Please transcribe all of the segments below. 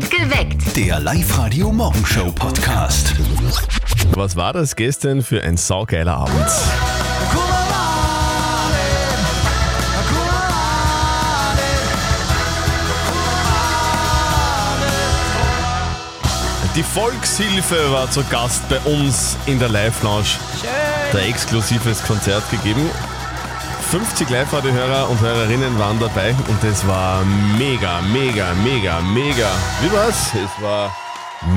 Geweckt. Der Live-Radio-Morgenshow-Podcast. Was war das gestern für ein saugeiler Abend? Die Volkshilfe war zu Gast bei uns in der Live-Lounge. Der exklusives Konzert gegeben. 50 Live-Radio-Hörer und Hörerinnen waren dabei und es war mega, mega, mega, mega. Wie war's? Es war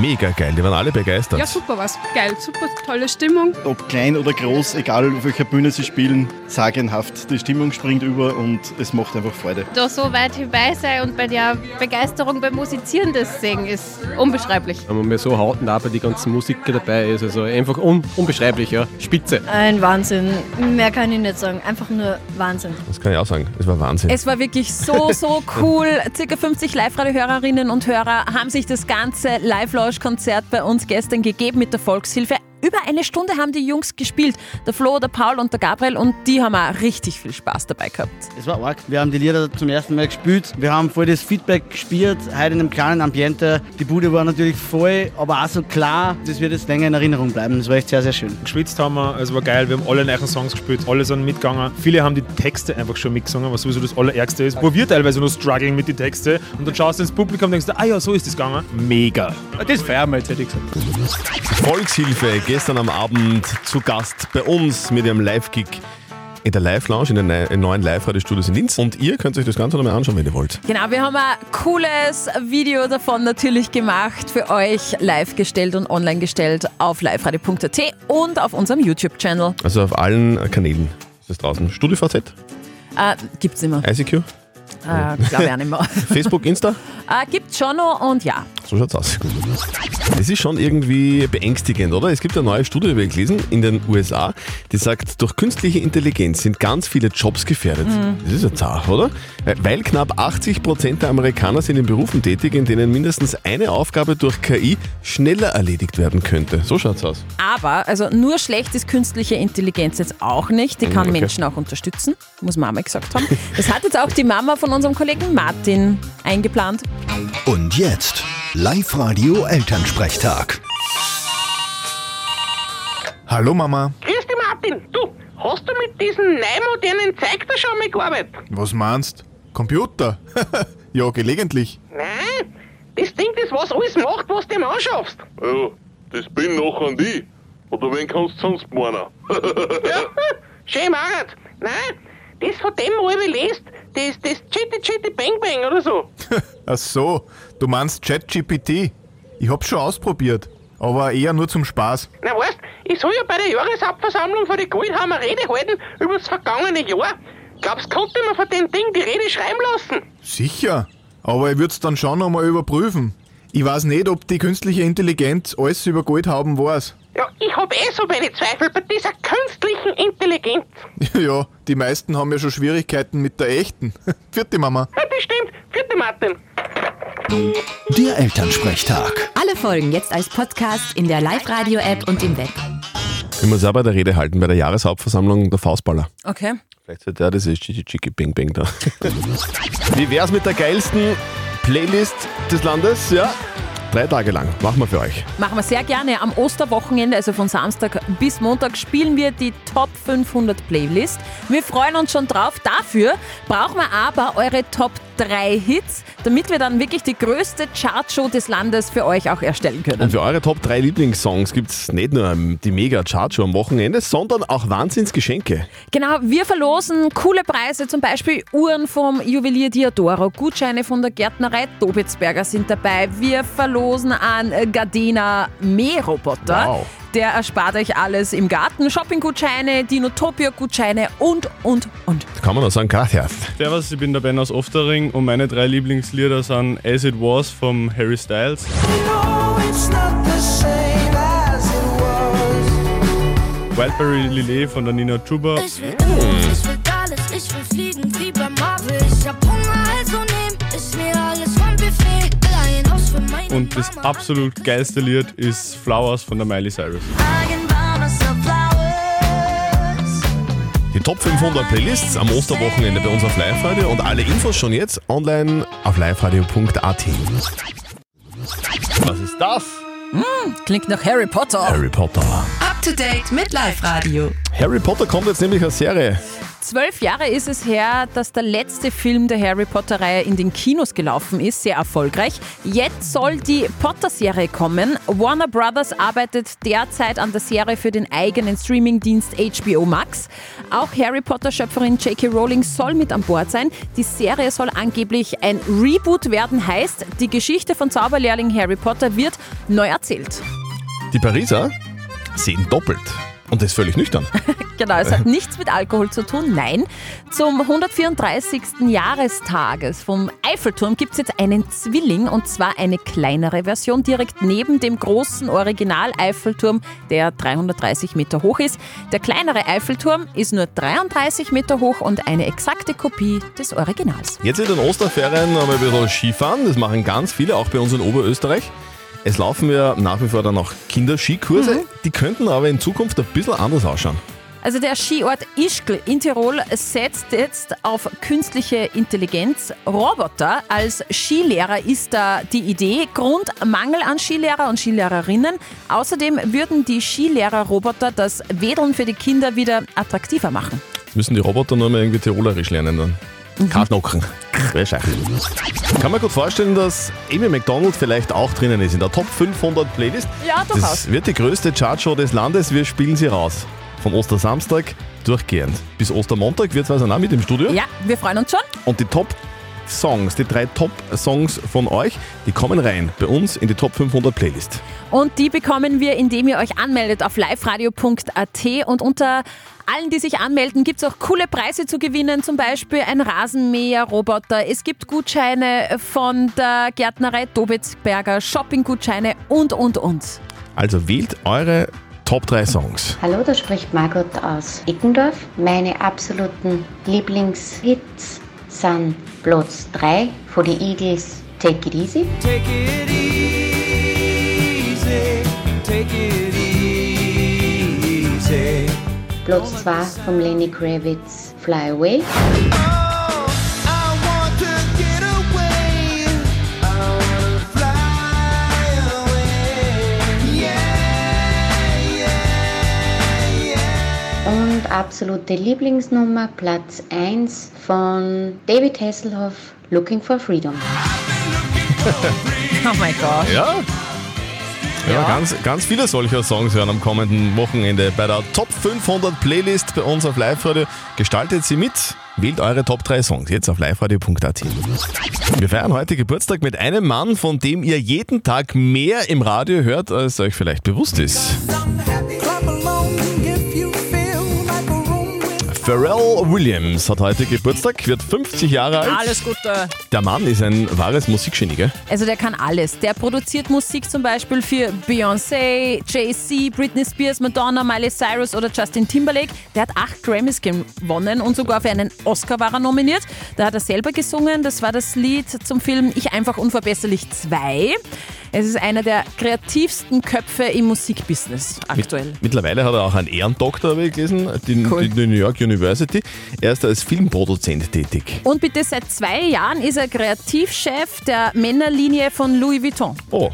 mega geil. Die waren alle begeistert. Ja, super was. Geil, super tolle Stimmung. ob klein oder groß, egal auf welcher Bühne sie spielen, sagenhaft. Die Stimmung springt über und es macht einfach Freude. da so weit dabei sein und bei der Begeisterung beim Musizieren das sehen, ist unbeschreiblich. wenn man mir so hautnah bei die ganzen Musiker dabei ist. Also einfach un unbeschreiblich, ja. Spitze. Ein Wahnsinn. Mehr kann ich nicht sagen. Einfach nur Wahnsinn. Das kann ich auch sagen. Es war Wahnsinn. Es war wirklich so, so cool. Circa 50 Live-Radio-Hörerinnen und Hörer haben sich das ganze Live-Lounge-Konzert bei uns gestern gegeben mit der Volkshilfe. Über eine Stunde haben die Jungs gespielt. Der Flo, der Paul und der Gabriel und die haben auch richtig viel Spaß dabei gehabt. Es war arg. Wir haben die Lieder zum ersten Mal gespielt. Wir haben voll das Feedback gespürt, heute in einem kleinen Ambiente. Die Bude war natürlich voll, aber auch so klar, das wird jetzt länger in Erinnerung bleiben. Das war echt sehr, sehr schön. Geschwitzt haben wir, es war geil, wir haben alle neuen Songs gespielt, alle sind mitgegangen. Viele haben die Texte einfach schon mitgesungen, was sowieso das Allerärgste ist. Wo wir teilweise nur struggling mit den Texten und dann schaust du ins Publikum und denkst, ah ja, so ist das gegangen. Mega. Das feiern wir jetzt, hätte ich gesagt. Volkshilfe gestern am Abend zu Gast bei uns mit ihrem Live-Gig in der Live-Lounge, in den neuen Live-Radio-Studios in Linz. Und ihr könnt euch das Ganze nochmal anschauen, wenn ihr wollt. Genau, wir haben ein cooles Video davon natürlich gemacht, für euch live gestellt und online gestellt auf liveradio.at und auf unserem YouTube-Channel. Also auf allen Kanälen ist es draußen. StudioVZ, Äh, gibt's immer. ICQ, Äh, Glaube ich auch nicht mehr. Facebook, Insta. äh, gibt's schon noch und ja. So schaut's aus. Das ist schon irgendwie beängstigend, oder? Es gibt eine neue Studie, die wir gelesen, in den USA, die sagt, durch künstliche Intelligenz sind ganz viele Jobs gefährdet. Das ist ja zart, oder? Weil knapp 80 Prozent der Amerikaner sind in Berufen tätig, in denen mindestens eine Aufgabe durch KI schneller erledigt werden könnte. So schaut's aus. Aber, also nur schlecht ist künstliche Intelligenz jetzt auch nicht. Die kann Okay. Menschen auch unterstützen, muss Mama gesagt haben. Das hat jetzt auch die Mama von unserem Kollegen Martin eingeplant. Und jetzt Live-Radio-Elternsprechtag. Hallo Mama, Grüß dich, Martin. Du, hast du mit diesem neumodernen Zeug da schon mal gearbeitet? was meinst? Computer? ja, gelegentlich. Nein, das Ding, das was alles macht, was du dem anschaffst. Ja, das bin noch an die. Oder wen kannst du sonst meinen? Ja, schön Marat. Nein, das von dem, wo ich lest, das, das Chitty Chitty Bang Bang oder so. Ach so, du meinst ChatGPT. Ich hab's schon ausprobiert, aber eher nur zum Spaß. Na weißt, ich soll ja bei der Jahreshauptversammlung von den Goldhammer Rede halten über das vergangene Jahr. Glaubst du, konnte man von dem Ding die Rede schreiben lassen? Sicher, aber ich würd's dann schon nochmal überprüfen. Ich weiß nicht, ob die künstliche Intelligenz alles über Goldhauben weiß. Ja, ich hab eh so meine Zweifel bei dieser künstlichen Intelligenz. ja, die meisten haben ja schon Schwierigkeiten mit der echten. Vierte Mama. Ja, das stimmt. Vierte Martin. Der Elternsprechtag. Alle Folgen jetzt als Podcast in der Live-Radio-App und im Web. Ich muss auch bei der Rede halten, bei der Jahreshauptversammlung der Faustballer. Okay. Vielleicht sollte er dieses Chiki Chiki Bing Bing da. Wie wär's mit der geilsten Playlist des Landes? Ja, drei Tage lang. Machen wir für euch. Machen wir sehr gerne. Am Osterwochenende, also von Samstag bis Montag, spielen wir die Top 500 Playlist. Wir freuen uns schon drauf. Dafür brauchen wir aber eure Top 3 Hits, damit wir dann wirklich die größte Chartshow des Landes für euch auch erstellen können. Und für eure Top 3 Lieblingssongs gibt's nicht nur die mega Chartshow am Wochenende, sondern auch Wahnsinnsgeschenke. Genau, wir verlosen coole Preise, zum Beispiel Uhren vom Juwelier Diodoro, Gutscheine von der Gärtnerei Dobitzberger sind dabei. Wir verlosen an Gardena Mähroboter. Wow. Der erspart euch alles im Garten, Shopping-Gutscheine, Dinotopia-Gutscheine und, und, und. Da kann man noch sagen, gracias. Servus, ich bin der Ben aus Oftering und meine drei Lieblingslieder sind As It Was vom Harry Styles. Wildberry Lillet von der Nina Chuba und das absolut geilste Lied ist Flowers von der Miley Cyrus. Die Top 500 Playlists am Osterwochenende bei uns auf Live-Radio und alle Infos schon jetzt online auf liveradio.at. Was ist das? Klingt nach Harry Potter. Harry Potter. Up to date mit Live Radio. Harry Potter kommt jetzt nämlich als Serie. Zwölf Jahre ist es her, dass der letzte Film der Harry Potter-Reihe in den Kinos gelaufen ist, sehr erfolgreich. Jetzt soll die Potter-Serie kommen. Warner Brothers arbeitet derzeit an der Serie für den eigenen Streamingdienst HBO Max. Auch Harry Potter-Schöpferin J.K. Rowling soll mit an Bord sein. Die Serie soll angeblich ein Reboot werden, heißt, die Geschichte von Zauberlehrling Harry Potter wird neu erzählt. Die Pariser sehen doppelt. Und das völlig nüchtern. Genau, es hat nichts mit Alkohol zu tun. Nein, zum 134. Jahrestages vom Eiffelturm gibt es jetzt einen Zwilling und zwar eine kleinere Version direkt neben dem großen Original-Eiffelturm, der 330 Meter hoch ist. Der kleinere Eiffelturm ist nur 33 Meter hoch und eine exakte Kopie des Originals. Jetzt in den Osterferien haben wir ein bisschen Skifahren. Das machen ganz viele, auch bei uns in Oberösterreich. Es laufen ja nach wie vor dann auch Kinderskikurse. Die könnten aber in Zukunft ein bisschen anders ausschauen. Also der Skiort Ischgl in Tirol setzt jetzt auf künstliche Intelligenz. Roboter als Skilehrer ist da die Idee. Grund Mangel an Skilehrer und Skilehrerinnen. Außerdem würden die Skilehrer-Roboter das Wedeln für die Kinder wieder attraktiver machen. Jetzt müssen die Roboter nur mal irgendwie Tirolerisch lernen dann. Mhm. Kartnocken. Kann man gut vorstellen, dass Amy McDonald vielleicht auch drinnen ist in der Top 500 Playlist. Ja, durchaus. Das wird die größte Chartshow des Landes. Wir spielen sie raus. Von Ostersamstag durchgehend. Bis Ostermontag wird es also auch mit im Studio. Ja, wir freuen uns schon. Und die Top Songs, die drei Top Songs von euch, die kommen rein bei uns in die Top 500 Playlist. Und die bekommen wir, indem ihr euch anmeldet auf liveradio.at und unter allen, die sich anmelden, gibt es auch coole Preise zu gewinnen, zum Beispiel ein Rasenmäher-Roboter. Es gibt Gutscheine von der Gärtnerei Dobitzberger, Shopping-Gutscheine und, und, und. Also wählt eure Top 3 Songs. Hallo, da spricht Margot aus Eckendorf. Meine absoluten Lieblingshits sind Platz 3 von den Eagles Take It Easy. Take it easy, take it easy. Platz 2 von Lenny Kravitz Fly Away. Und absolute Lieblingsnummer Platz 1 von David Hasselhoff Looking for Freedom. Oh mein Gott. Ja? Ja, Ganz, ganz viele solcher Songs hören am kommenden Wochenende bei der Top 500 Playlist bei uns auf Live-Radio. Gestaltet sie mit, wählt eure Top 3 Songs jetzt auf liveradio.at. Wir feiern heute Geburtstag mit einem Mann, von dem ihr jeden Tag mehr im Radio hört, als euch vielleicht bewusst ist. Pharrell Williams hat heute Geburtstag, wird 50 Jahre alt. Alles Gute. Der Mann ist ein wahres Musikgenie, gell? Also der kann alles. Der produziert Musik zum Beispiel für Beyoncé, Jay-Z, Britney Spears, Madonna, Miley Cyrus oder Justin Timberlake. Der hat acht Grammys gewonnen und sogar für einen Oscar war er nominiert. Da hat er selber gesungen. Das war das Lied zum Film Ich einfach unverbesserlich 2. Es ist einer der kreativsten Köpfe im Musikbusiness aktuell. Mittlerweile hat er auch einen Ehrendoktor, habe ich gelesen, die, die, die New York University. Er ist als Filmproduzent tätig. Und bitte seit zwei Jahren ist er Kreativchef der Männerlinie von Louis Vuitton. Oh,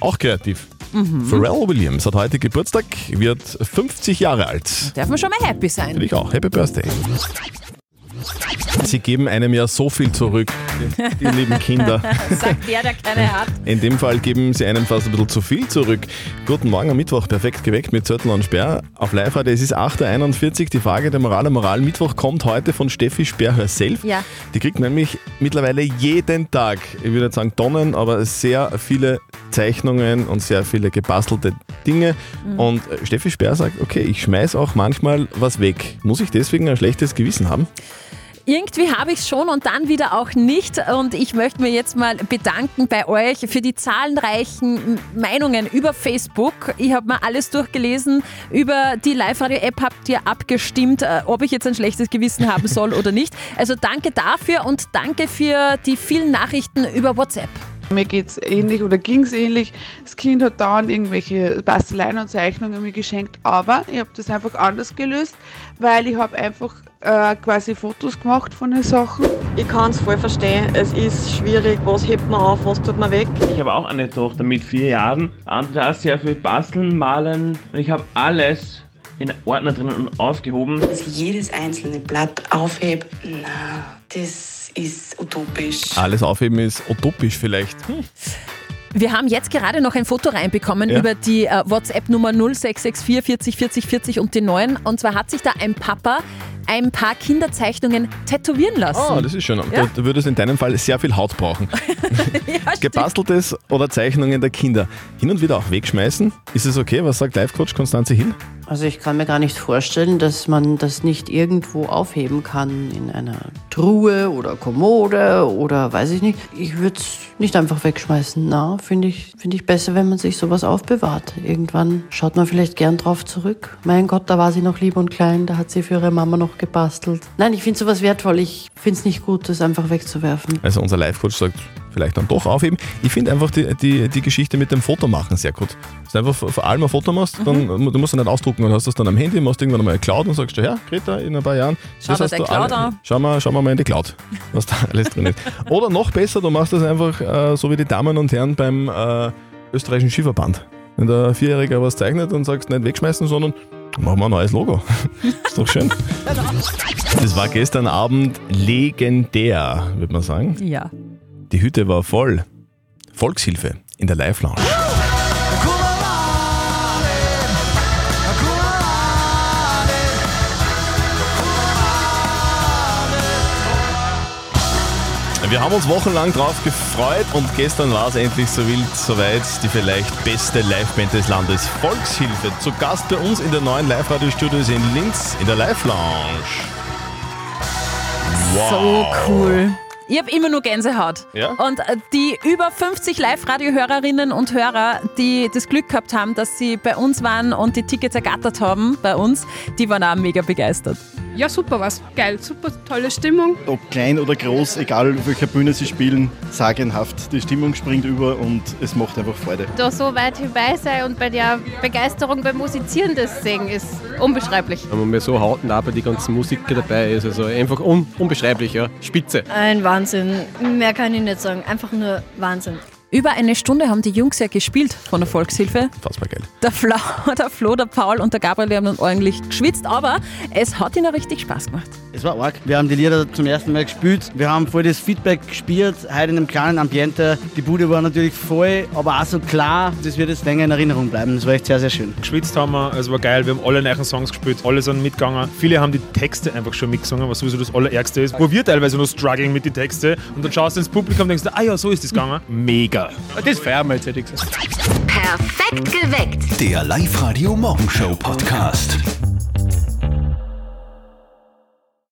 auch kreativ. Mhm. Pharrell Williams hat heute Geburtstag, wird 50 Jahre alt. Darf man schon mal happy sein. Finde ich auch. Happy Birthday. Sie geben einem ja so viel zurück, die, die lieben Kinder. Sagt der, der keine hat. In dem Fall geben sie einem fast ein bisschen zu viel zurück. Guten Morgen am Mittwoch, perfekt geweckt mit Zörtel und Sperr. Auf live -Radio. es ist 8.41 Uhr. Die Frage der Moral am Moral Mittwoch kommt heute von Steffi Sperr herself. Ja. Die kriegt nämlich mittlerweile jeden Tag, ich würde nicht sagen Tonnen, aber sehr viele Zeichnungen und sehr viele gebastelte Dinge. Mhm. Und äh, Steffi Sperr sagt, okay, ich schmeiß auch manchmal was weg. Muss ich deswegen ein schlechtes Gewissen haben? Irgendwie habe ich es schon und dann wieder auch nicht. Und ich möchte mir jetzt mal bedanken bei euch für die zahlreichen Meinungen über Facebook. Ich habe mir alles durchgelesen. Über die Live-Radio-App habt ihr abgestimmt, äh, ob ich jetzt ein schlechtes Gewissen haben soll oder nicht. Also danke dafür und danke für die vielen Nachrichten über WhatsApp. Mir geht's ähnlich oder ging's ähnlich. Das Kind hat dauernd irgendwelche Basteleien und Zeichnungen mir geschenkt, aber ich habe das einfach anders gelöst, weil ich habe einfach äh, quasi Fotos gemacht von den Sachen. Ich kann es voll verstehen. Es ist schwierig. Was hebt man auf, was tut man weg? Ich habe auch eine Tochter mit vier Jahren. Andere hat sehr viel basteln, malen. Und ich habe alles in Ordner drinnen und aufgehoben. Dass ich jedes einzelne Blatt aufhebe, na, das ist utopisch. Alles aufheben ist utopisch vielleicht. Hm. Wir haben jetzt gerade noch ein Foto reinbekommen Ja. über die äh, WhatsApp-Nummer 0664 40 40 40 und die 9. Und zwar hat sich da ein Papa ein paar Kinderzeichnungen tätowieren lassen. Ah, das ist schön. Ja. Da, da würdest du in deinem Fall sehr viel Haut brauchen. Gebasteltes oder Zeichnungen der Kinder. Hin und wieder auch wegschmeißen. Ist es okay? Was sagt Live-Coach Konstanze Hill? Also ich kann mir gar nicht vorstellen, dass man das nicht irgendwo aufheben kann in einer Truhe oder Kommode oder weiß ich nicht. Ich würde es nicht einfach wegschmeißen. Na, finde ich, finde ich besser, wenn man sich sowas aufbewahrt. Irgendwann schaut man vielleicht gern drauf zurück. Mein Gott, da war sie noch lieb und klein, da hat sie für ihre Mama noch gebastelt. Nein, ich finde sowas wertvoll. Ich finde es nicht gut, das einfach wegzuwerfen. Also unser Live-Coach sagt, vielleicht dann doch aufheben. Ich finde einfach die, die, die Geschichte mit dem Fotomachen sehr gut. Dass du einfach vor allem ein Foto machst, dann du musst du nicht ausdrucken, dann hast du es dann am Handy, machst irgendwann einmal eine Cloud und sagst ja, Greta, in ein paar Jahren. Schau dir hast du Cloud alle- an. Schau mal, schau mal mal in die Cloud, was da alles drin ist. Oder noch besser, du machst das einfach äh, so wie die Damen und Herren beim äh, österreichischen Skiverband. Wenn der Vierjährige was zeichnet und sagst, nicht wegschmeißen, sondern machen wir ein neues Logo. ist doch schön. Das war gestern Abend legendär, würde man sagen. Ja. Die Hütte war voll. Volkshilfe in der Live-Lounge. Wir haben uns wochenlang drauf gefreut und gestern war es endlich so wild, soweit die vielleicht beste Liveband des Landes Volkshilfe zu Gast bei uns in der neuen Live-Radio-Studios in Linz in der Live-Lounge. So cool. Ich habe immer nur Gänsehaut. Ja? Und äh, die über 50 Live-Radio-Hörerinnen und Hörer, die das Glück gehabt haben, dass sie bei uns waren und die Tickets ergattert haben bei uns, die waren auch mega begeistert. Ja, super was. Geil, super tolle Stimmung. Ob klein oder groß, egal auf welcher Bühne sie spielen, sagenhaft. Die Stimmung springt über und es macht einfach Freude. Da so weit dabei sein und bei der Begeisterung beim Musizieren das sehen, ist unbeschreiblich. Wenn man mir so hautnah bei die ganzen Musiker dabei ist, also einfach un unbeschreiblich, ja. Spitze. Ein Wahnsinn. Mehr kann ich nicht sagen. Einfach nur Wahnsinn. Über eine Stunde haben die Jungs ja gespielt von der Volkshilfe. Fassbar geil. Der Flo, der Flo, der Paul und der Gabriel haben dann ordentlich geschwitzt, aber es hat ihnen richtig Spaß gemacht. Es war arg. Wir haben die Lieder zum ersten Mal gespielt. Wir haben voll das Feedback gespürt, heute in einem kleinen Ambiente. Die Bude war natürlich voll, aber auch so klar, das wird jetzt länger in Erinnerung bleiben. Das war echt sehr, sehr schön. Geschwitzt haben wir, es war geil, wir haben alle neuen Songs gespielt, alle sind mitgegangen. Viele haben die Texte einfach schon mitgesungen, was sowieso das Allerärgste ist. Wo wir teilweise noch struggling mit den Texten und dann schaust du ins Publikum und denkst, ah ja, so ist das gegangen. Mega. Das feiern wir jetzt, hätte ich gesagt. Perfekt geweckt. Der Live-Radio Morgenshow Podcast.